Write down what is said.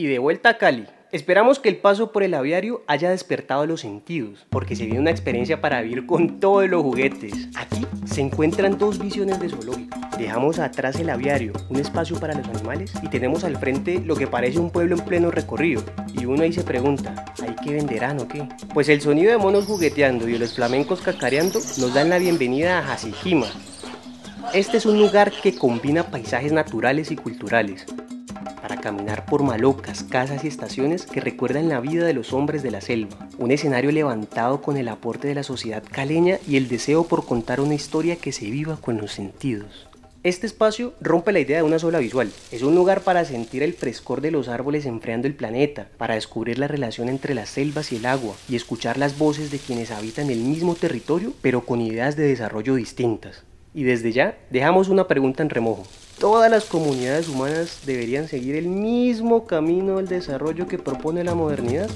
Y de vuelta a Cali. Esperamos que el paso por el aviario haya despertado los sentidos, porque se viene una experiencia para vivir con todos los juguetes. Aquí se encuentran dos visiones de zoológico. Dejamos atrás el aviario, un espacio para los animales, y tenemos al frente lo que parece un pueblo en pleno recorrido. Y uno ahí se pregunta, ¿hay que venderán o qué? Pues el sonido de monos jugueteando y de los flamencos cacareando nos dan la bienvenida a Hasijima. Este es un lugar que combina paisajes naturales y culturales, caminar por malocas, casas y estaciones que recuerdan la vida de los hombres de la selva. Un escenario levantado con el aporte de la sociedad caleña y el deseo por contar una historia que se viva con los sentidos. Este espacio rompe la idea de una sola visual. Es un lugar para sentir el frescor de los árboles enfriando el planeta, para descubrir la relación entre las selvas y el agua y escuchar las voces de quienes habitan el mismo territorio pero con ideas de desarrollo distintas. Y desde ya dejamos una pregunta en remojo todas las comunidades humanas deberían seguir el mismo camino del desarrollo que propone la modernidad?